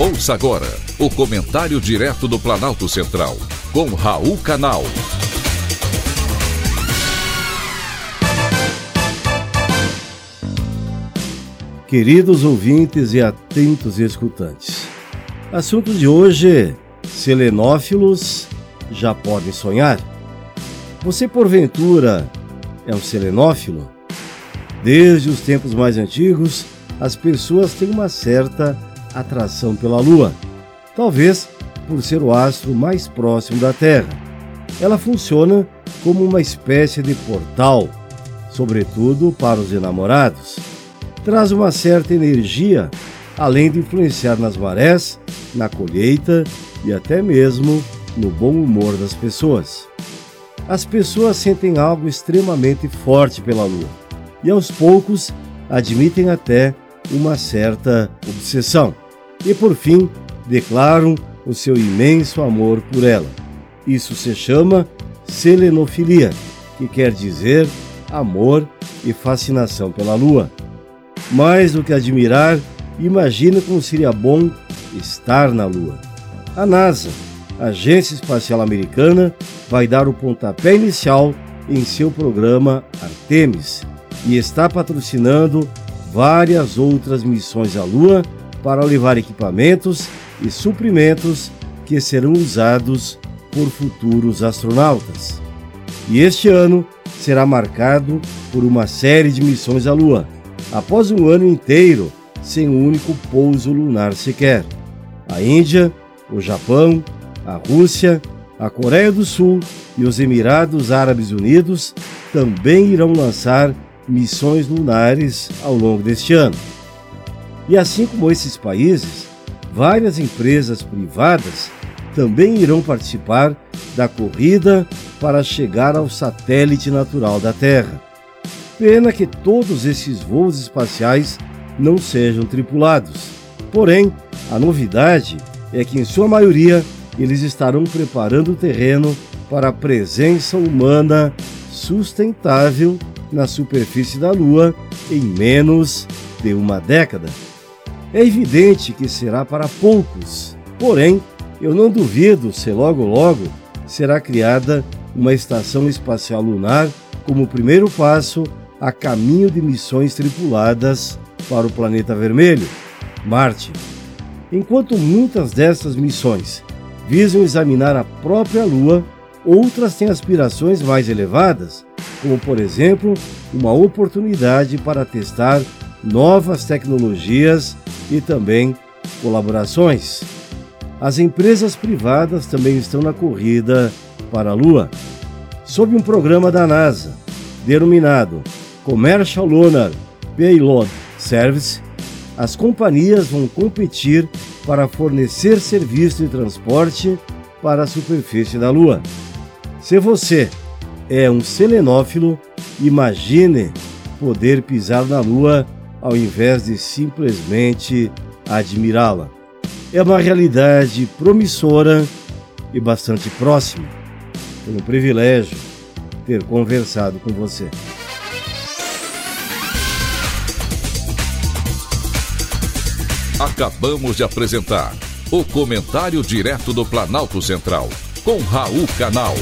Ouça agora o comentário direto do Planalto Central, com Raul Canal. Queridos ouvintes e atentos escutantes, assunto de hoje: selenófilos já podem sonhar? Você, porventura, é um selenófilo? Desde os tempos mais antigos, as pessoas têm uma certa atração pela Lua, talvez por ser o astro mais próximo da Terra. Ela funciona como uma espécie de portal, sobretudo para os enamorados. Traz uma certa energia, além de influenciar nas marés, na colheita e até mesmo no bom humor das pessoas. As pessoas sentem algo extremamente forte pela Lua e aos poucos admitem até uma certa obsessão e, por fim, declaram o seu imenso amor por ela. Isso se chama selenofilia, que quer dizer amor e fascinação pela lua. Mais do que admirar, imagina como seria bom estar na lua. A NASA, Agência Espacial Americana, vai dar o pontapé inicial em seu programa Artemis e está patrocinando várias outras missões à Lua para levar equipamentos e suprimentos que serão usados por futuros astronautas. E este ano será marcado por uma série de missões à Lua, após um ano inteiro sem um único pouso lunar sequer. A Índia, o Japão, a Rússia, a Coreia do Sul e os Emirados Árabes Unidos também irão lançar missões lunares ao longo deste ano. E assim como esses países, várias empresas privadas também irão participar da corrida para chegar ao satélite natural da Terra. Pena que todos esses voos espaciais não sejam tripulados. Porém, a novidade é que, em sua maioria, eles estarão preparando o terreno para a presença humana sustentável na superfície da Lua em menos de uma década. É evidente que será para poucos, porém, eu não duvido se logo logo será criada uma estação espacial lunar como primeiro passo a caminho de missões tripuladas para o planeta vermelho, Marte. Enquanto muitas dessas missões visam examinar a própria Lua, outras têm aspirações mais elevadas, como por exemplo, uma oportunidade para testar novas tecnologias e também colaborações. As empresas privadas também estão na corrida para a Lua. Sob um programa da NASA, denominado Commercial Lunar Payload Service, as companhias vão competir para fornecer serviço de transporte para a superfície da Lua. Se você é um selenófilo, imagine poder pisar na Lua ao invés de simplesmente admirá-la. É uma realidade promissora e bastante próxima. Foi um privilégio ter conversado com você. Acabamos de apresentar o Comentário Direto do Planalto Central, com Raul Canal.